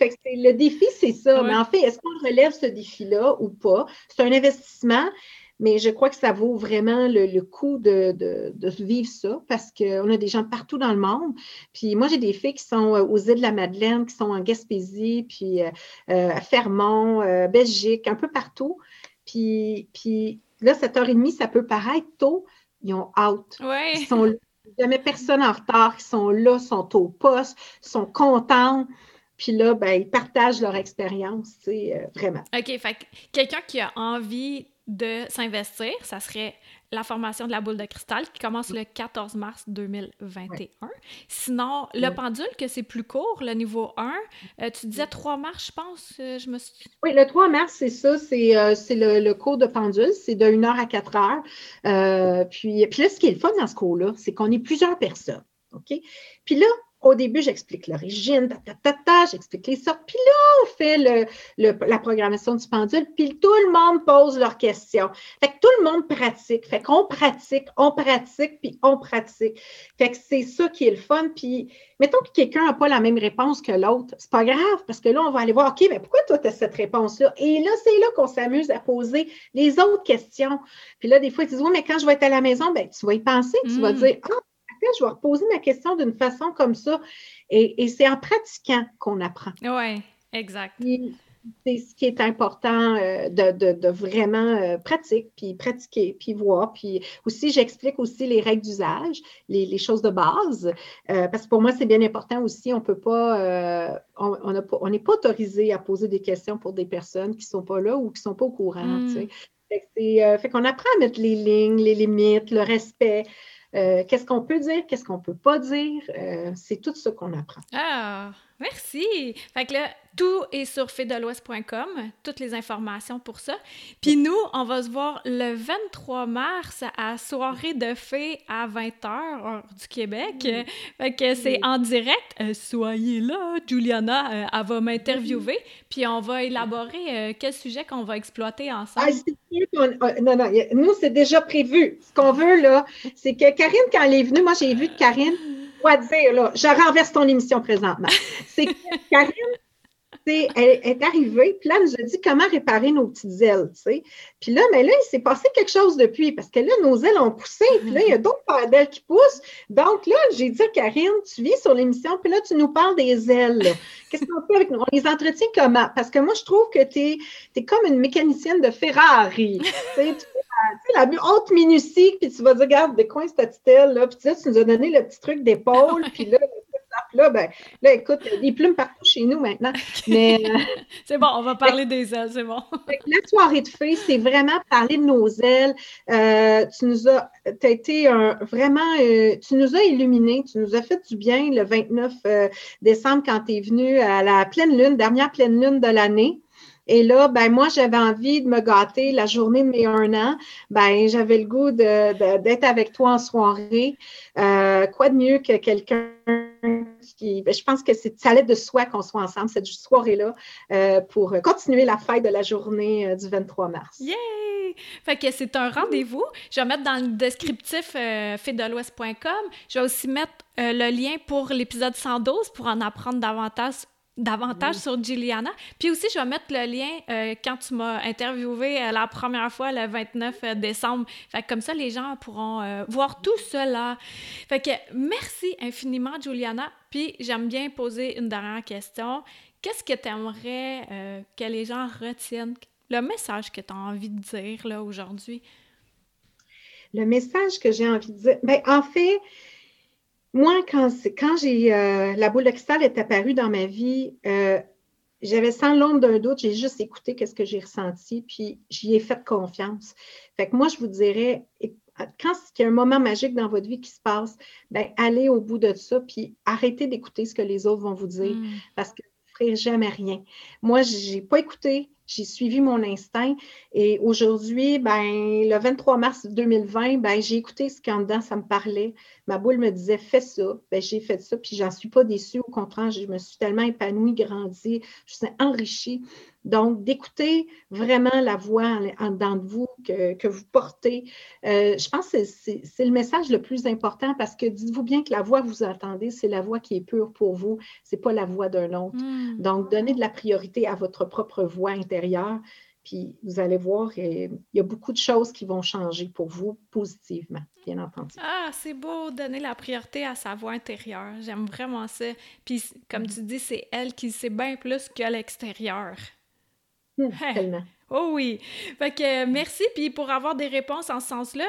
le défi, c'est ça. Mais en fait, est-ce qu'on relève ce défi-là ou pas? C'est un investissement. Mais je crois que ça vaut vraiment le, coup de, vivre ça parce qu'on a des gens partout dans le monde. Puis moi, j'ai des filles qui sont euh, aux îles de la Madeleine, qui sont en Gaspésie, puis euh, euh, à Fermont, Belgique, un peu partout. Puis, puis là, 7h30, ça peut paraître tôt. Ils ont out. Ils sont là. Jamais personne en retard. Ils sont là, sont au poste, sont contents. Puis là, ben, ils partagent leur expérience, tu sais, vraiment. OK, fait quelqu'un qui a envie de s'investir, ça serait la formation de la boule de cristal qui commence le 14 mars 2021. Sinon, le pendule, que c'est plus court, le niveau 1, euh, tu disais 3 mars, je pense, euh, je me suis... Oui, le 3 mars, c'est ça, c'est euh, le, cours de pendule, c'est de 1 heure à 4 heures. puis, puis là, ce qui est le fun dans ce cours-là, c'est qu'on est plusieurs personnes, OK? Puis là, au début, j'explique l'origine, j'explique les sortes. Puis là, on fait la programmation du pendule, puis tout le monde pose leurs questions. Fait que tout le monde pratique. Fait qu'on pratique, on pratique, puis on pratique. Fait que c'est ça qui est le fun. Puis, mettons que quelqu'un n'a pas la même réponse que l'autre. C'est pas grave, parce que là, on va aller voir, OK, mais pourquoi toi, tu as cette réponse-là? Et là, c'est là qu'on s'amuse à poser les autres questions. Puis là, des fois, ils disent, oui, mais quand je vais être à la maison, ben, tu vas y penser, tu vas mm. dire, ah, je vais reposer ma question d'une façon comme ça. Et, c'est en pratiquant qu'on apprend. Oui, exact. C'est ce qui est important euh, de, vraiment euh, pratiquer, puis pratiquer, puis voir. Puis aussi, j'explique aussi les règles d'usage, les, choses de base, euh, parce que pour moi, c'est bien important aussi. On peut pas, on n'est pas, autorisé à poser des questions pour des personnes qui ne sont pas là ou qui ne sont pas au courant. Mm. Fait qu'on apprend à mettre les lignes, les limites, le respect. Euh, qu'est-ce qu'on peut dire, qu'est-ce qu'on ne peut pas dire? Euh, c'est tout ce qu'on apprend. Ah, Merci. Fait que là, tout est sur fedelouest.com, toutes les informations pour ça. Puis nous, on va se voir le 23 mars à soirée de fées à 20h heure du Québec. Fait que c'est en direct. Euh, soyez là, Juliana, euh, elle va m'interviewer. Puis on va élaborer euh, quel sujet qu'on va exploiter ensemble. Ah, non, non, nous, c'est déjà prévu. Ce qu'on veut, là, c'est que Karine, quand elle est venue, moi, j'ai vu Karine, quoi dire, là, je renverse ton émission présentement. C'est que Karine, elle est arrivée, puis là, elle nous a dit comment réparer nos petites ailes, tu sais. Puis là, mais là, il s'est passé quelque chose depuis, parce que là, nos ailes ont poussé, puis là, il y a d'autres paires d'ailes qui poussent. Donc là, j'ai dit à Karine, tu viens sur l'émission, puis là, tu nous parles des ailes. Qu'est-ce qu'on fait avec nous? On les entretient comment? Parce que moi, je trouve que tu es, comme une mécanicienne de Ferrari. tu sais, la haute minutie, puis tu vas dire, regarde, des coins cette petite aile, là, puis tu nous as donné le petit truc d'épaule, puis là, là, ben, là, écoute, des plumes partout chez nous maintenant. Mais euh, c'est bon, on va parler des ailes, c'est bon. la soirée de fées, c'est vraiment parler de nos ailes. Euh, tu nous as, as été un, vraiment, euh, tu nous as illuminés, tu nous as fait du bien le 29 décembre quand tu es venu à la pleine lune, dernière pleine lune de l'année. Et là, ben moi, j'avais envie de me gâter la journée de mes un an. Ben, j'avais le goût d'être avec toi en soirée. quoi de mieux que quelqu'un ben, je pense que c'est ça allait de soi qu'on soit ensemble cette soirée-là euh, pour continuer la fête de la journée euh, du 23 mars. Yay! Fait que c'est un rendez-vous. Je vais mettre dans le descriptif euh, Je vais aussi mettre euh, le lien pour l'épisode 112 pour en apprendre davantage davantage sur Juliana. Puis aussi, je vais mettre le lien euh, quand tu m'as interviewé euh, la première fois le 29 euh, décembre. Fait que comme ça, les gens pourront voir tout cela. Fait que merci infiniment, Juliana. Puis j'aime bien poser une dernière question. Qu'est-ce que tu aimerais que les gens retiennent? Le message que tu as envie de dire là aujourd'hui? Le message que j'ai envie de dire, bien, en fait, moi, quand, quand j'ai euh, la boule de cristal est apparue dans ma vie, euh, j'avais sans l'ombre d'un doute, j'ai juste écouté qu'est-ce que j'ai ressenti, puis j'y ai fait confiance. Fait que moi, je vous dirais, quand il y a un moment magique dans votre vie qui se passe, ben allez au bout de ça, puis arrêtez d'écouter ce que les autres vont vous dire, mmh. parce que vous ne ferez jamais rien. Moi, je n'ai pas écouté, j'ai suivi mon instinct. Et aujourd'hui, ben, le 23 mars 2020, ben, j'ai écouté ce qu'en dedans, ça me parlait. Ma boule me disait, fais ça. Ben, j'ai fait ça, puis j'en suis pas déçue. Au contraire, je me suis tellement épanouie, grandie, je suis enrichie. Donc, d'écouter vraiment la voix en, dedans de vous que, vous portez. Euh, je pense que c'est le message le plus important parce que dites-vous bien que la voix que vous entendez, c'est la voix qui est pure pour vous. Ce n'est pas la voix d'un autre. Hmm. Donc, donnez de la priorité à votre propre voix intérieure. Puis vous allez voir, il y a beaucoup de choses qui vont changer pour vous positivement, bien entendu. Ah, c'est beau, donner la priorité à sa voix intérieure. J'aime vraiment ça. Puis, comme tu dis, c'est elle qui sait bien plus que l'extérieur. Hein? Oh oui. Fait que merci. Puis pour avoir des réponses en ce sens-là,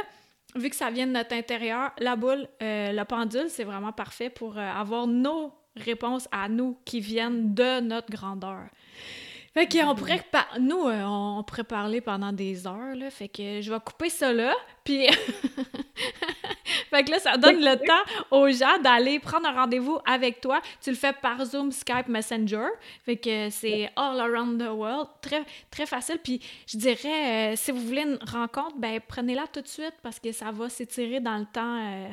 vu que ça vient de notre intérieur, la boule, euh, le pendule, c'est vraiment parfait pour euh, avoir nos réponses à nous qui viennent de notre grandeur. Fait qu'on pourrait, nous, euh, on pourrait parler pendant des heures, là. Fait que je vais couper ça là, puis... fait que là, ça donne le temps aux gens d'aller prendre un rendez-vous avec toi. Tu le fais par Zoom, Skype, Messenger. Fait que c'est all around the world. Très, très facile. Puis je dirais, euh, si vous voulez une rencontre, ben prenez-la tout de suite parce que ça va s'étirer dans le temps... Euh,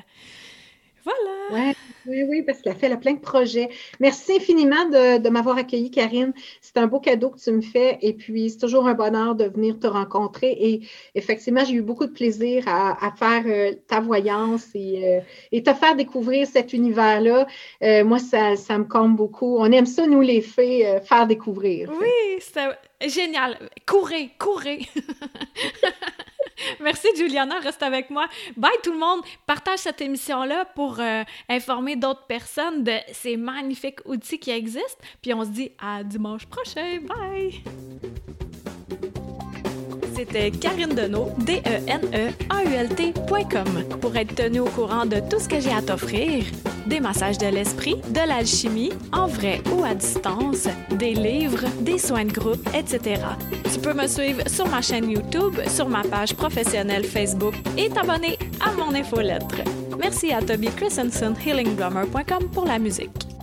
voilà. oui, oui, parce qu'elle fait plein de projets. Merci infiniment de, m'avoir accueilli, Karine. C'est un beau cadeau que tu me fais et puis c'est toujours un bonheur de venir te rencontrer. Et effectivement, j'ai eu beaucoup de plaisir à, faire euh, ta voyance euh, et, te faire découvrir cet univers-là. Euh, moi, ça, ça, me compte beaucoup. On aime ça, nous, les fées, faire découvrir. Oui, c'est génial. Courez, courez. Merci, Juliana. Reste avec moi. Bye, tout le monde. Partage cette émission-là pour euh, informer d'autres personnes de ces magnifiques outils qui existent. Puis on se dit à dimanche prochain. Bye! C'était Karine Deneau, D-E-N-E-A-U-L-T.com. Pour être tenu au courant de tout ce que j'ai à t'offrir, des massages de l'esprit, de l'alchimie, en vrai ou à distance, des livres, des soins de groupe, etc. Tu peux me suivre sur ma chaîne YouTube, sur ma page professionnelle Facebook et t'abonner à mon infolettre. Merci à Toby Christensen, healingdrummer.com pour la musique.